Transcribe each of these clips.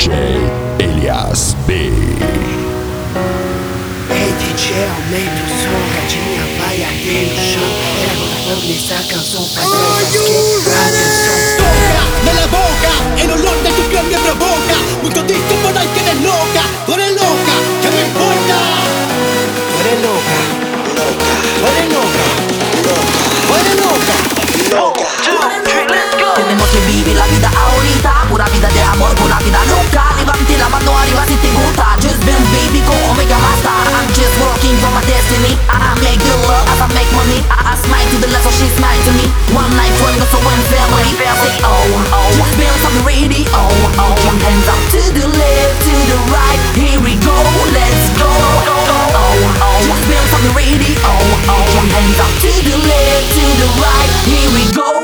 DJ Elias B. Hey DJ, aumenta o som, gatinha vai abrir o chão. Era gostando dessa canção, faz Atenção, toca nella boca e non l'ordine tu cambia provoca. Muito disco por ahí che eres loca, tú eres loca, ¿qué me importa? Tú eres loca, loca, tú eres loca, loca, tú eres loca, loca. Two, three, let's go. Tenemos que vivir la vida ahorita, pura vida amor cu rapida nuca Levanti la mano, arriva si ti gusta Just been baby ko omega master. I'm just working for my destiny. I make good love as I make money. I, I smile to the left so she smile to me. One night for so when family. Say oh, oh Just been on the radio. Oh, oh jump Hands up to the left, to the right. Here we go, let's go. Oh, oh, Just been on the radio. Oh, oh jump Hands up to the left, to the right. Here we go.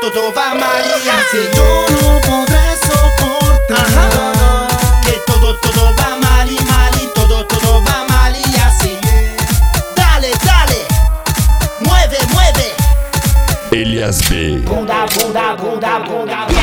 todo va mal. Que yo no podré soportar. Que todo, todo va mal y mal y todo, todo va mal y así. Dale, dale. Mueve, mueve. Elias B. Bunda, bunda, bunda, bunda.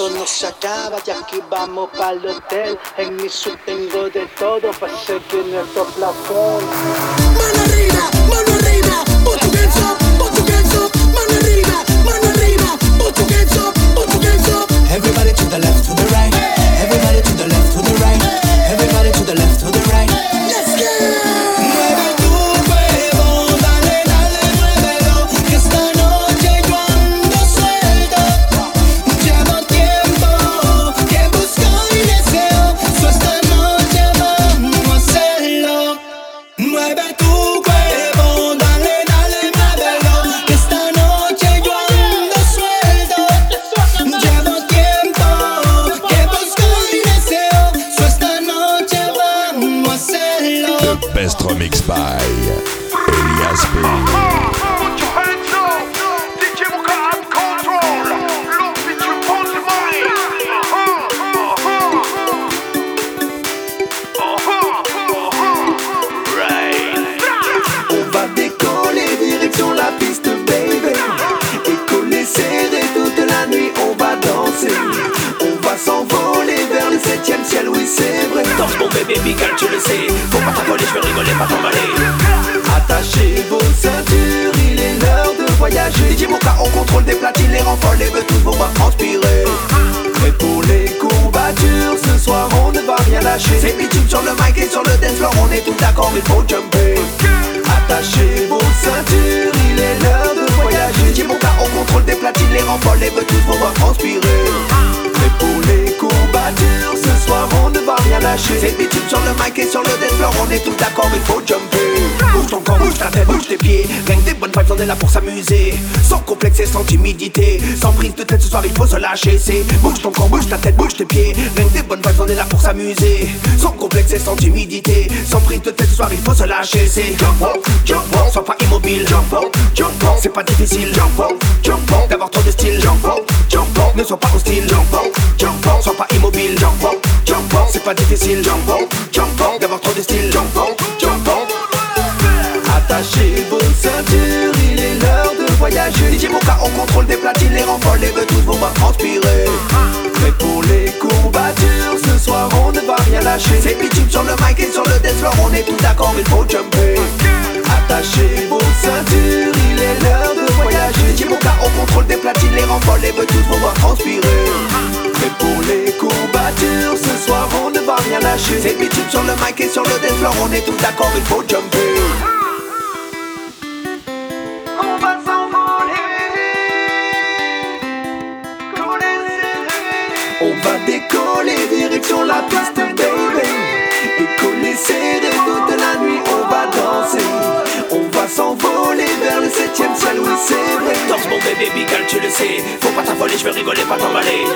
Esto no se acaba y aquí vamos para el hotel. En mi suite tengo de todo para seguir nuestro placer. DJ Moka, on contrôle des platines, les renforts, et veut tous vos bras transpirer. Prêt pour les courbatures, ce soir on ne va rien lâcher. C'est bitume sur le mic et sur le dance floor, on est tous d'accord, il faut jumper. Attachez vos ceintures, il est l'heure de voyager. DJ Moka, on contrôle des platines, les renforts, et veut tous vos bras transpirer. Prêt pour les courbatures, ce soir on ne va rien lâcher. C'est bitume sur le mic et sur le dance on est tous d'accord, il faut jumper. Bouge ton corps, bouge ta tête, bouge tes pieds. Rien des bonnes vibes, on est là pour s'amuser. Sans complexe et sans timidité. Sans prise de tête, ce soir il faut se lâcher. C'est bouge ton corps, bouge ta tête, bouge tes pieds. Rien que des bonnes vibes, on est là pour s'amuser. Sans complexe et sans timidité. Sans prise de tête, ce soir il faut se lâcher. C'est jump up, jump up, sois pas immobile. Jump up, jump up, c'est pas difficile. Jump up, jump up, d'avoir trop de style. Jump up, jump up, ne sois pas hostile. Jump jump up, sois pas immobile. Jump up, jump up, c'est pas difficile. Jump up, jump up, d'avoir trop de style. Jump up, jump up. Attachez vos ceintures, il est l'heure de voyager. DJ Moka, on contrôle des platines, les renforts, les veut tous vos bras transpirer. Prêt pour les courbatures, ce soir on ne va rien lâcher. C'est bitume sur le mic et sur le dance on est tous d'accord, il faut jumper. Attachez vos ceintures, il est l'heure de voyager. DJ Moka, on contrôle des platines, les renforts, les tous vos bras transpirer. Prêt pour les courbatures, ce soir on ne va rien lâcher. C'est bitume sur le mic et sur le floor, on est tous d'accord, il faut jumper. On va décoller direction la piste, baby. Et coller serré toute la nuit, on va danser. On va s'envoler vers le septième ciel, oui c'est vrai. Danse mon bébé Bigal, tu le sais. Faut pas t'affoler, je veux rigoler, pas t'emballer.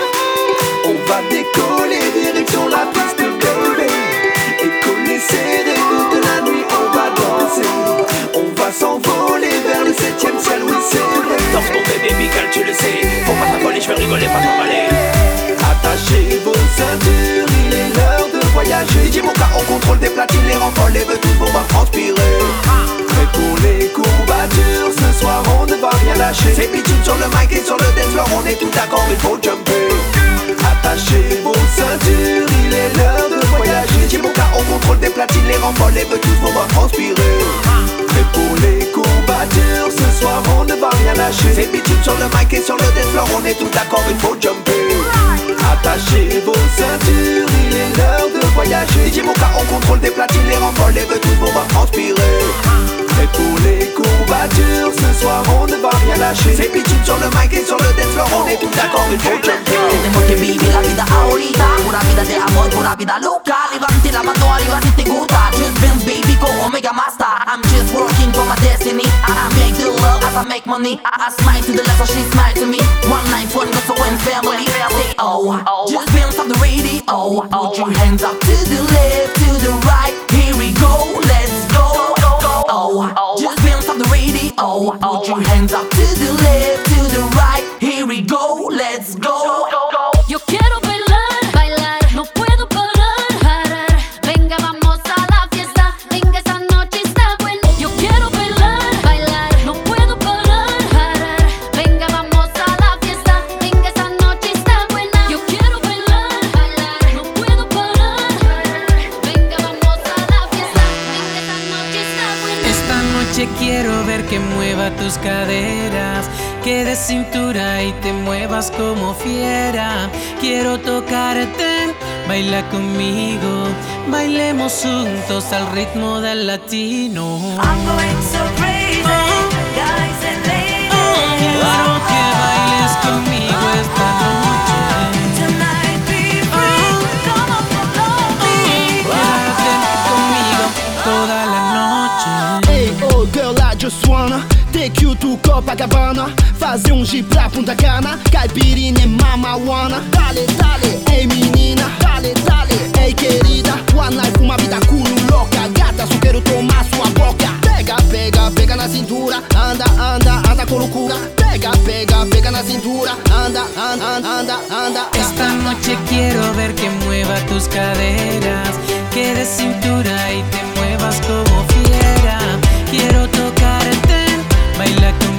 On va décoller, direction la piste, baby Et coller serré, toute la nuit on va danser. On va s'envoler vers le septième ciel, oui c'est vrai. Danse mon bébé Bigal, tu le sais. Faut pas t'affoler, je veux rigoler, pas t'emballer. Attachez vos ceintures, il est l'heure de voyager. Dis mon cas, on contrôle des platines, les renforts, les veut tous pour voir transpirer Prêt pour les courbatures, ce soir on ne va rien lâcher. C'est bitume sur le mic et sur le dance floor, on est tout d'accord, il faut jumper. Attachez vos ceintures, il est l'heure de voyager. Dis mon cas, on contrôle des platines, les renforts, les veut tous pour voir transpirer. Prêt pour les courbatures, ce soir on ne va rien lâcher. C'est bitume sur le mic et sur le dance floor, on est tout d'accord, il faut jumper. Attachez vos ceintures, il est l'heure de voyager. DJ Moka, on contrôle des platines, les renforts, les veut tous, on va transpirer Prêt pour les courbatures, ce soir on ne va rien lâcher. C'est bitume sur le mic et sur le dance floor, on est tout d'accord, il faut jumper Tenemos que vivir la vida ahorita. Una vida de amor, una vida loca. Levante la mano arriba si te gusta. Just Benz baby con Omega Master. I'm just working for my destiny. I make the love as I make money. I smile to the left so she smile to me. One night, one goes so when family Say oh, just Benz on the radio Put your hands up to the left, to the right. Here we go, let's go Oh, oh, just Benz on the radio. Put your hands up to the left, to the right. Here we go, let's go que mueva tus caderas, que de cintura y te muevas como fiera. Quiero tocarte, baila conmigo, bailemos juntos al ritmo del latino. I'm going so crazy, guys and ladies. Quiero take you to Copacabana Fazer um jeep pra Punta Cana. Caipirinha e mamawana Dale, dale, ei menina. Dale, dale, ei querida. One night, uma vida culo louca. Gata, só quero tomar sua boca. Pega, pega, pega na cintura. Anda, anda, anda com loucura. Pega, pega, pega na cintura. Anda, anda, anda, anda. Esta noche quiero ver que mueva tus caderas, que de cintura y te muevas como fiera. Quiero tocarte, My con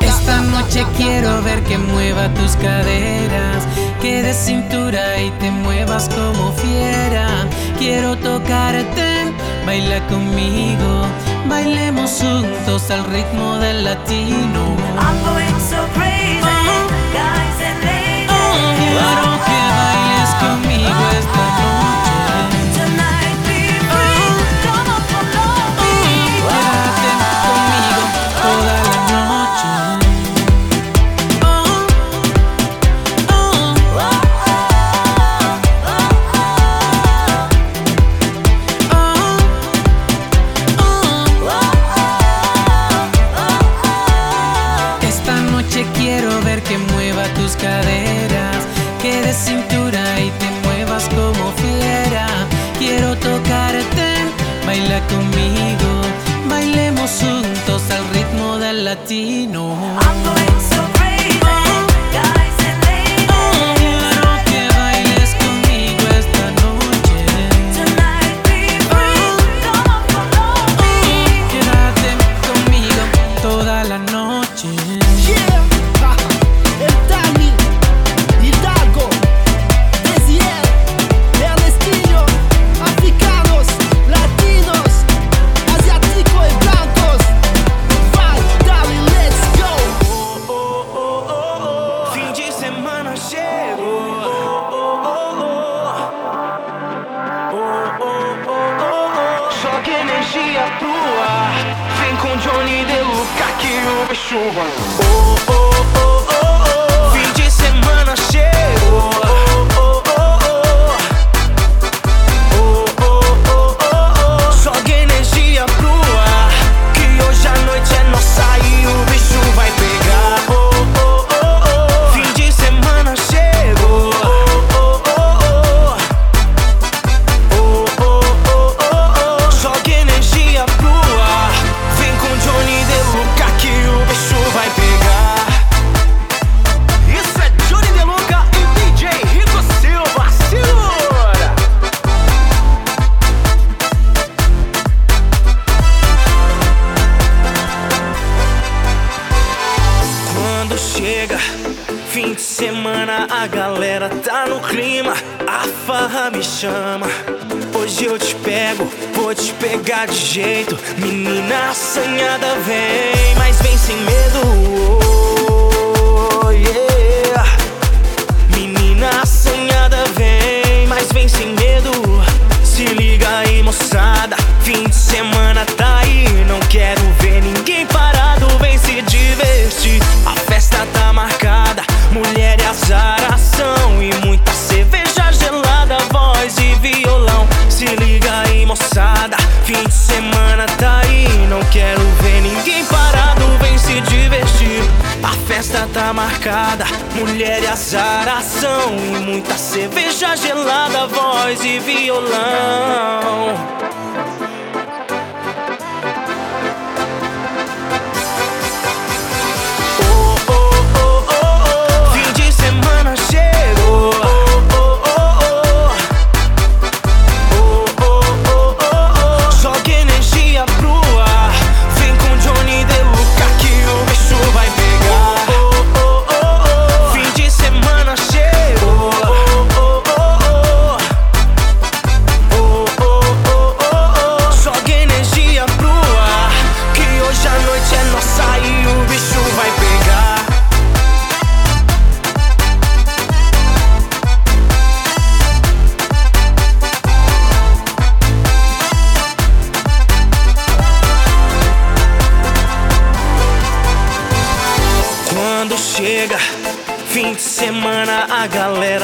Esta noche quiero ver que mueva tus caderas, que de cintura y te muevas como fiera. Quiero tocarte, baila conmigo, bailemos juntos al ritmo del latino. I'm going so crazy, guys and ladies. Quiero que bailes conmigo esta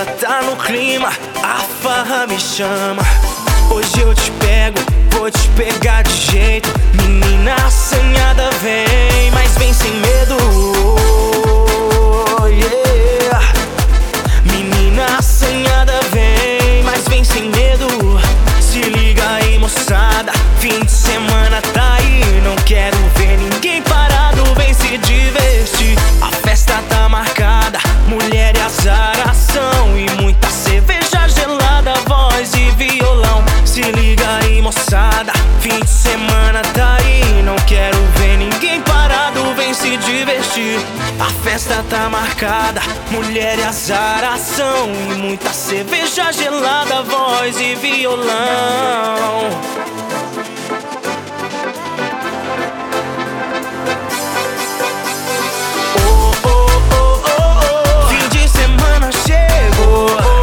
tá no clima, a farra me chama. Hoje eu te pego, vou te pegar de jeito, menina assanhada vem. A festa tá marcada, mulher e azaração E muita cerveja gelada, voz e violão. Oh, oh, oh, oh, oh Fim de semana chegou.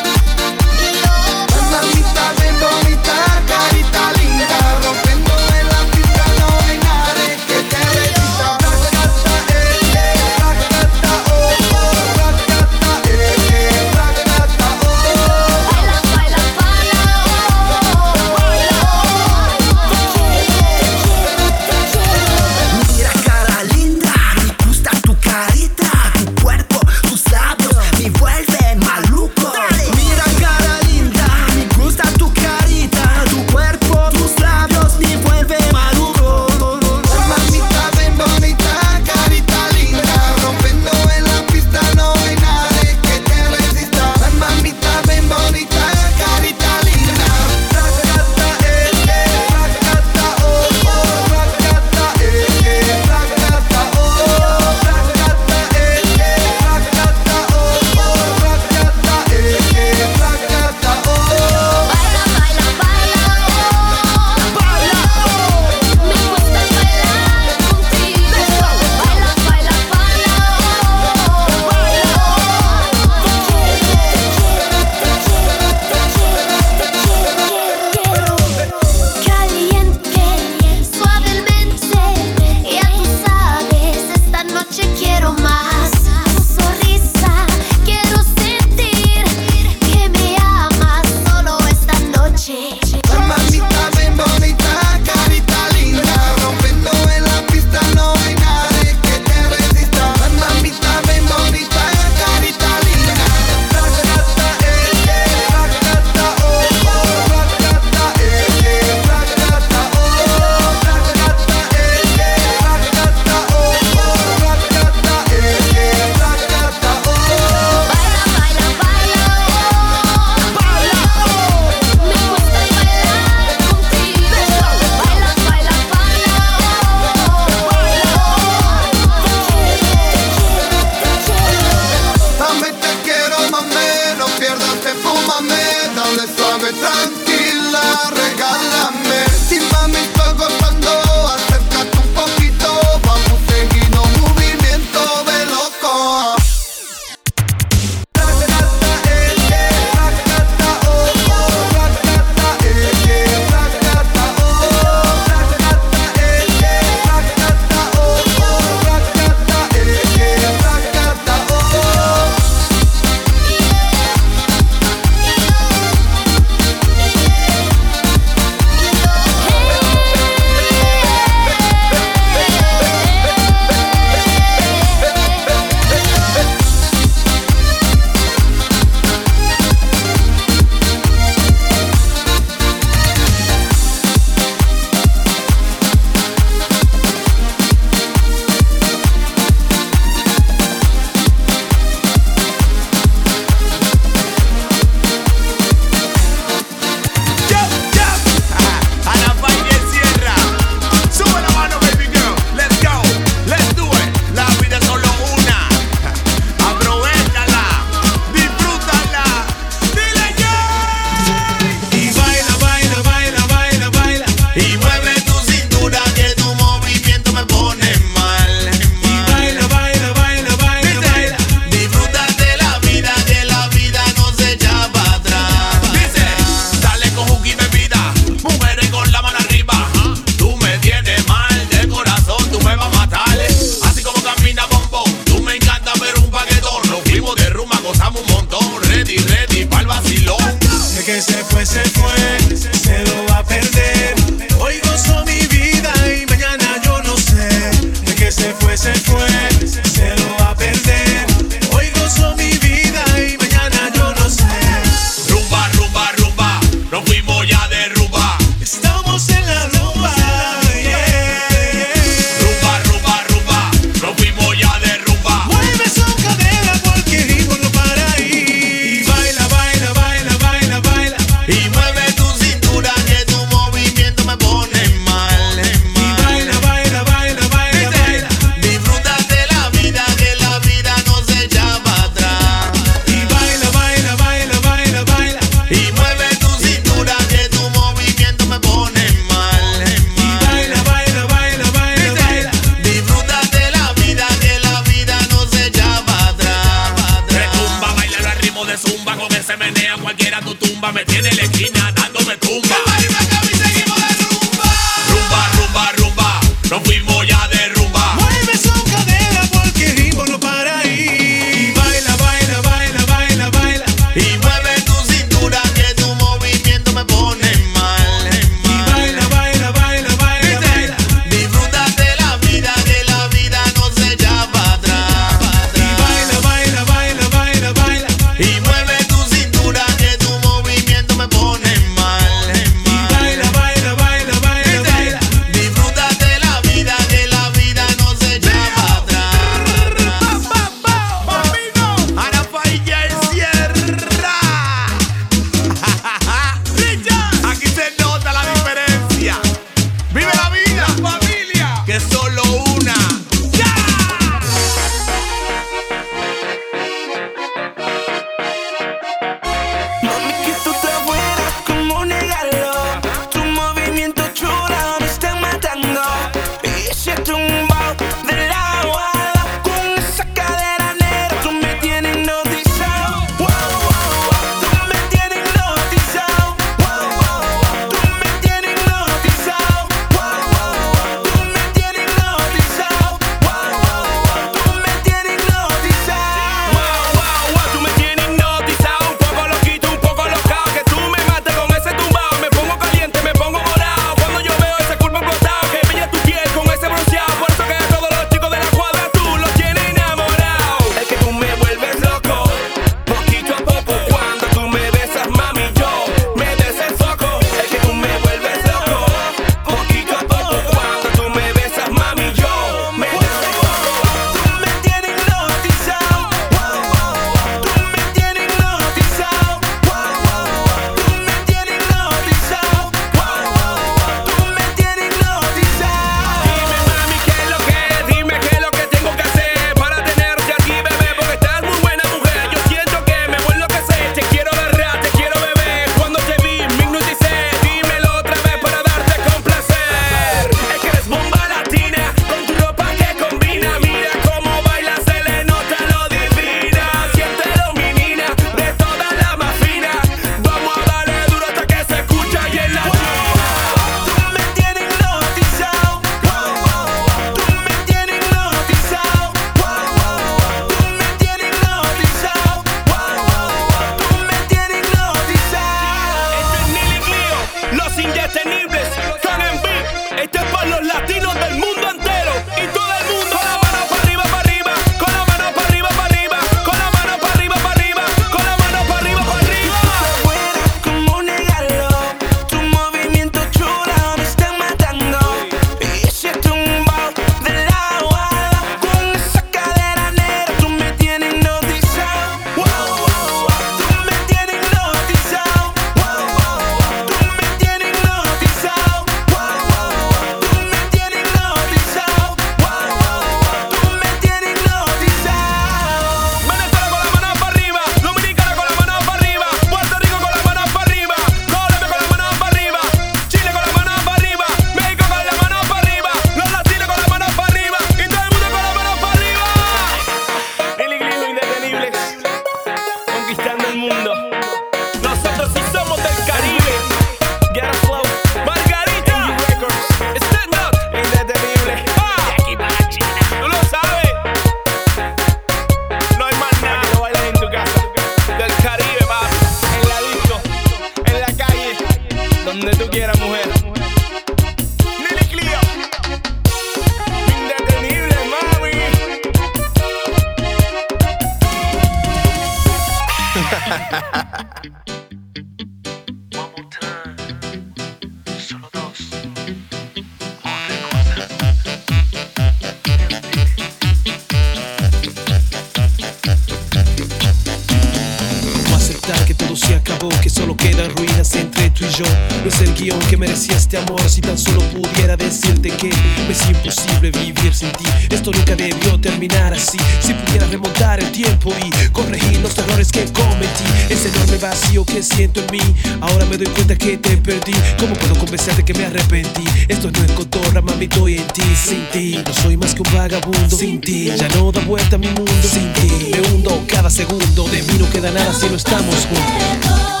Si pudiera remontar el tiempo y corregir los errores que cometí Ese enorme vacío que siento en mí Ahora me doy cuenta que te perdí. ¿Cómo puedo convencerte que me arrepentí? Esto no es cotorra, mami, estoy en ti Sin ti, no soy más que un vagabundo Sin ti, ya no da vuelta mi mundo Sin ti, me hundo cada segundo De mí no queda nada si no estamos juntos.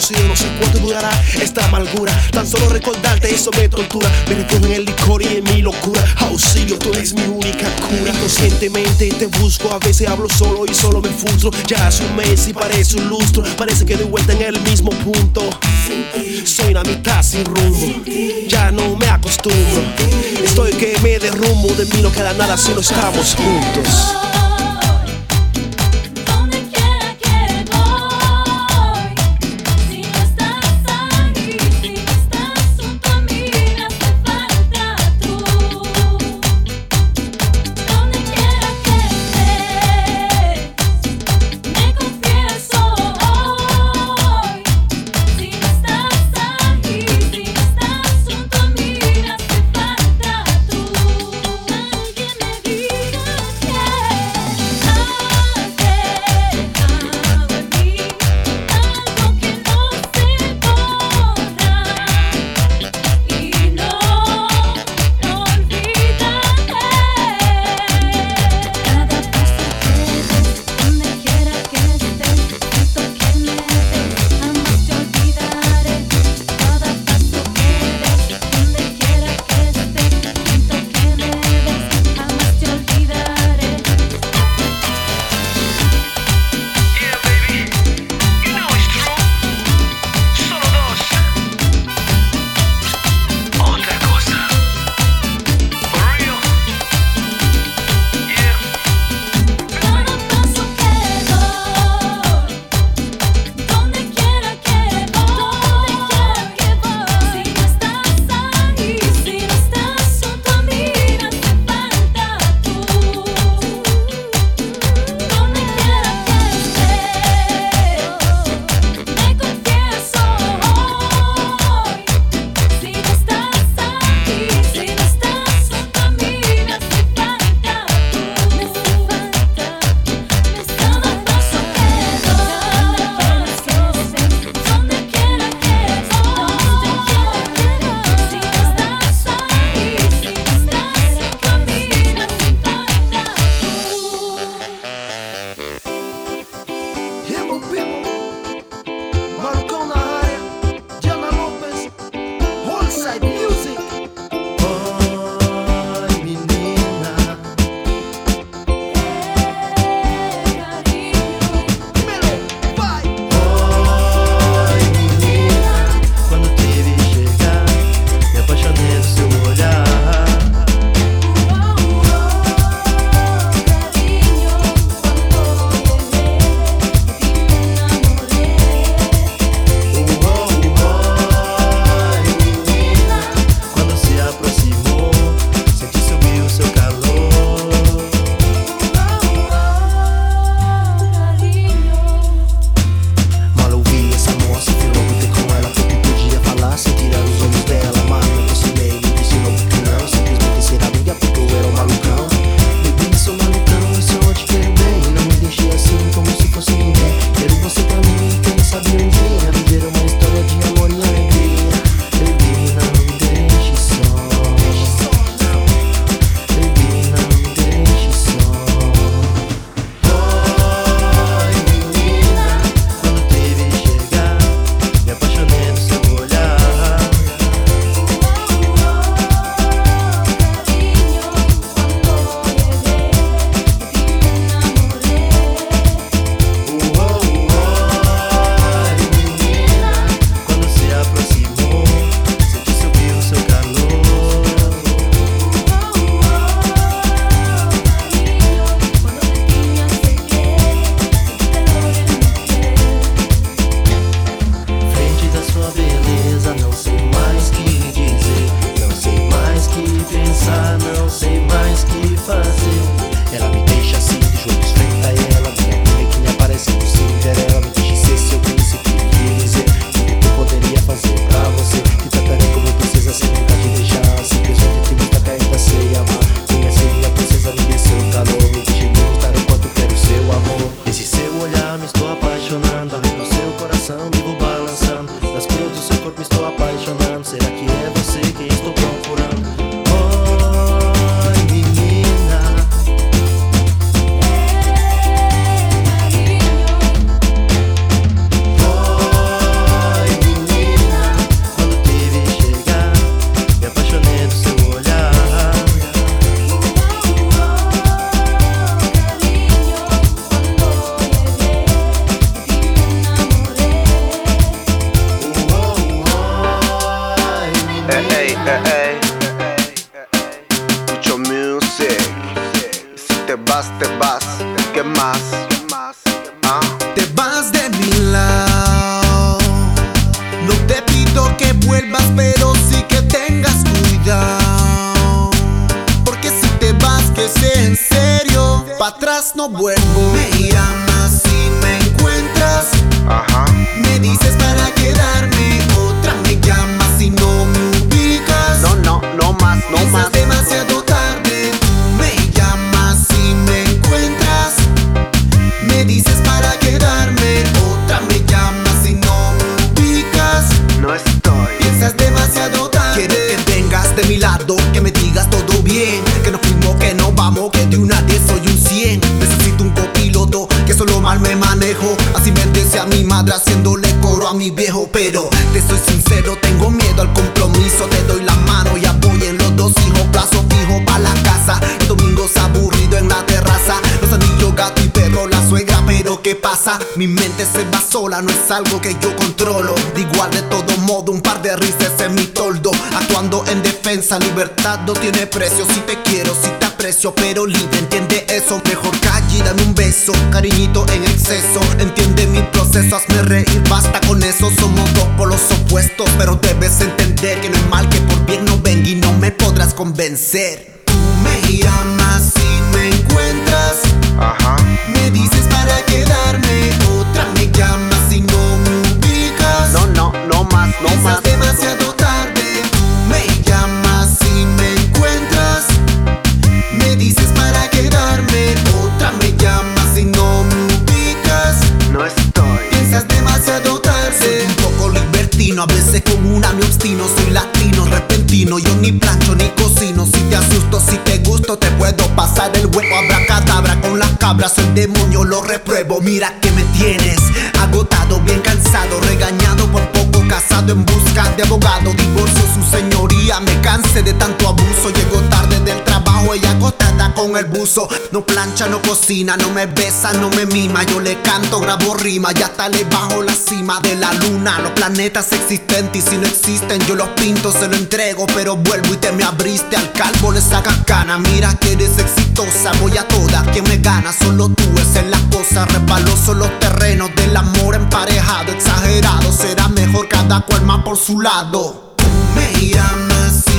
conocido, no sé cuánto durará esta amargura. Tan solo recordarte eso me tortura. Me recuerdo en el licor y en mi locura. Auxilio, tú eres mi única cura. Inconscientemente te busco, a veces hablo solo y solo me frustro. Ya hace un mes y parece un lustro. Parece que doy vuelta en el mismo punto. Soy una mitad sin rumbo, ya no me acostumbro. Estoy que me derrumbo, de mí no queda nada si no estamos juntos. mi viejo, pero te soy sincero, tengo miedo al compromiso. Te doy la mano y apoyo en los dos hijos, plazo fijo para la casa. El domingo es aburrido en la terraza. Los anillos, gato y perro, la suegra, pero ¿qué pasa? Mi mente se va sola, no es algo que yo controlo. De igual de todo modo, un par de risas en mi toldo. Actuando en defensa, libertad no tiene precio. Si te quiero, si te aprecio, pero libre, entiende eso. Mejor calle, dame un beso, cariñito en exceso eso hazme reír, basta con eso. Somos dos polos opuestos, pero debes entender Que no es mal que por bien no venga y no me podrás convencer. Tú me llamas nuevo, mira que me No plancha, no cocina, no me besa, no me mima. Yo le canto, grabo rima y hasta le bajo la cima de la luna. Los planetas existentes y si no existen, yo los pinto, se lo entrego. Pero vuelvo y te me abriste al calvo, le sacas cana. Mira que eres exitosa, voy a todas. Quien me gana, solo tú, esa es la cosa. Repaloso los terrenos del amor emparejado, exagerado. Será mejor cada cual más por su lado. Me llamas